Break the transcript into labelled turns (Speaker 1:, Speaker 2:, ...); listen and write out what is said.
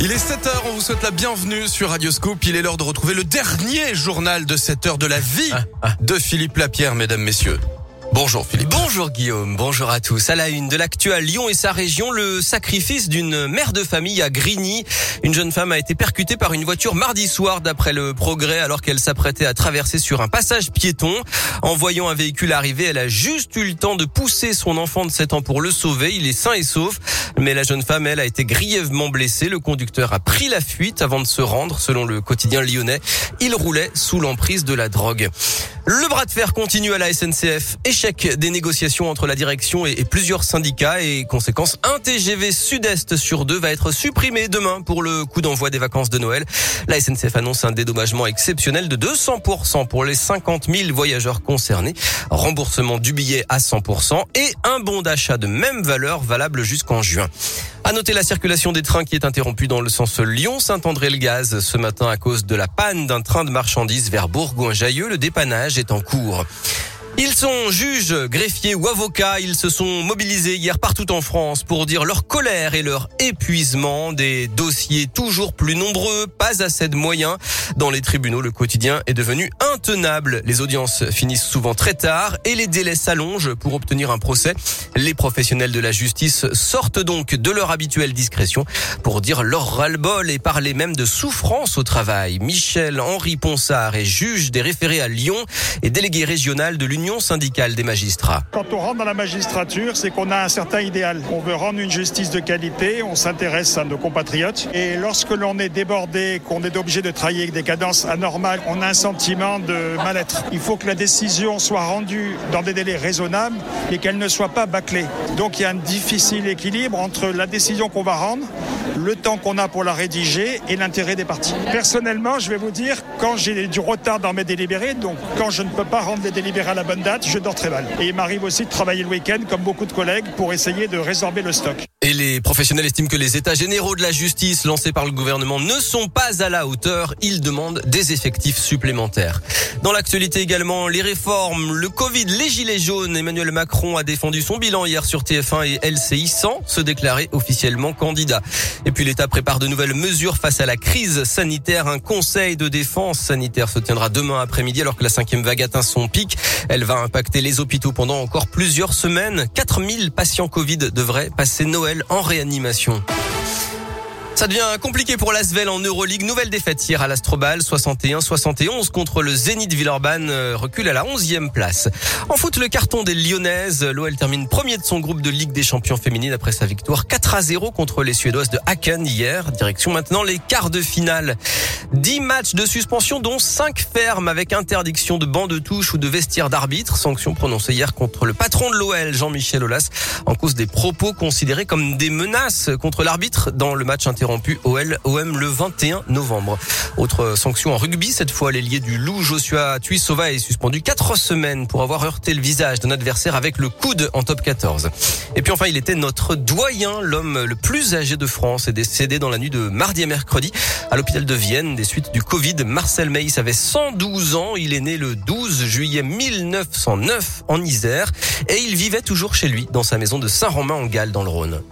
Speaker 1: Il est 7h, on vous souhaite la bienvenue sur Radioscope. Il est l'heure de retrouver le dernier journal de 7 heures de la vie
Speaker 2: Ah, ah.
Speaker 1: de Philippe Lapierre, mesdames, messieurs. Bonjour Philippe.
Speaker 2: Bonjour Guillaume, bonjour à tous. À la une de l'actu à Lyon et sa région, le sacrifice d'une mère de famille à Grigny. Une jeune femme a été percutée par une voiture mardi soir d'après le progrès alors qu'elle s'apprêtait à traverser sur un passage piéton. En voyant un véhicule arriver, elle a juste eu le temps de pousser son enfant de 7 ans pour le sauver. Il est sain et sauf. Mais la jeune femme, elle, a été grièvement blessée. Le conducteur a pris la fuite avant de se rendre, selon le quotidien lyonnais. Il roulait sous l'emprise de la drogue. Le bras de fer continue à la SNCF. Échec des négociations entre la direction et, plusieurs syndicats et conséquence, un TGV sud-est sur deux va être supprimé demain pour le coup d'envoi des vacances de Noël. La SNCF annonce un dédommagement exceptionnel de 200% pour les 50 000 voyageurs concernés, remboursement du billet à 100% et un bon d'achat de même valeur valable jusqu'en juin. À noter la circulation des trains qui est interrompue dans le sens Lyon-Saint-André-le-Gaz ce matin à cause de la panne d'un train de marchandises vers Bourgoin-Jallieu. Le dépannage est en cours. Ils sont juges, greffiers ou avocats. Ils se sont mobilisés hier partout en France pour dire leur colère et leur épuisement. Des dossiers toujours plus nombreux, pas assez de moyens. Dans les tribunaux, le quotidien est devenu intenable. Les audiences finissent souvent très tard et les délais s'allongent pour obtenir un procès. Les professionnels de la justice sortent donc de leur habituelle discrétion pour dire leur ras-le-bol et parler même de souffrance au travail. Michel Henri Ponsard est juge des référés à Lyon et délégué régional de l'Union syndicale des magistrats.
Speaker 3: Quand on rentre dans la magistrature, c'est qu'on a un certain idéal. On veut rendre une justice de qualité, on s'intéresse à nos compatriotes. Et lorsque l'on est débordé, qu'on est obligé de travailler avec des cadences anormales, on a un sentiment de mal-être. Il faut que la décision soit rendue dans des délais raisonnables et qu'elle ne soit pas bâclée. Donc il y a un difficile équilibre entre la décision qu'on va rendre, le temps qu'on a pour la rédiger et l'intérêt des parties. Personnellement, je vais vous dire, quand j'ai du retard dans mes délibérés, donc quand je ne peux pas rendre les délibérés à la je dors très mal. Et il m'arrive aussi de travailler le week-end, comme beaucoup de collègues, pour essayer de résorber le stock.
Speaker 2: Et les professionnels estiment que les états généraux de la justice lancés par le gouvernement ne sont pas à la hauteur. Ils demandent des effectifs supplémentaires. Dans l'actualité également, les réformes, le Covid, les gilets jaunes. Emmanuel Macron a défendu son bilan hier sur TF1 et LCI sans se déclarer officiellement candidat. Et puis l'État prépare de nouvelles mesures face à la crise sanitaire. Un conseil de défense sanitaire se tiendra demain après-midi alors que la cinquième vague atteint son pic. Elle va impacter les hôpitaux pendant encore plusieurs semaines. 4000 patients Covid devraient passer Noël en réanimation. Ça devient compliqué pour l'Asvel en Euroleague. Nouvelle défaite hier à l'Astrobal, 61-71 contre le Zénith Villeurbanne, euh, recule à la 11e place. En foot, le carton des Lyonnaises. L'OL termine premier de son groupe de Ligue des champions féminines après sa victoire 4 à 0 contre les Suédoises de Haken hier. Direction maintenant les quarts de finale. 10 matchs de suspension dont 5 fermes avec interdiction de banc de touche ou de vestiaire d'arbitre. Sanction prononcée hier contre le patron de l'OL, Jean-Michel Aulas, en cause des propos considérés comme des menaces contre l'arbitre dans le match interrompu OL OM le 21 novembre. Autre sanction en rugby, cette fois l'ailier du Loup Joshua Tuisova est suspendu 4 semaines pour avoir heurté le visage d'un adversaire avec le coude en top 14. Et puis enfin, il était notre doyen, l'homme le plus âgé de France est décédé dans la nuit de mardi à mercredi à l'hôpital de Vienne des suites du Covid. Marcel Meis avait 112 ans, il est né le 12 juillet 1909 en Isère et il vivait toujours chez lui dans sa maison de Saint-Romain en Galles dans le Rhône.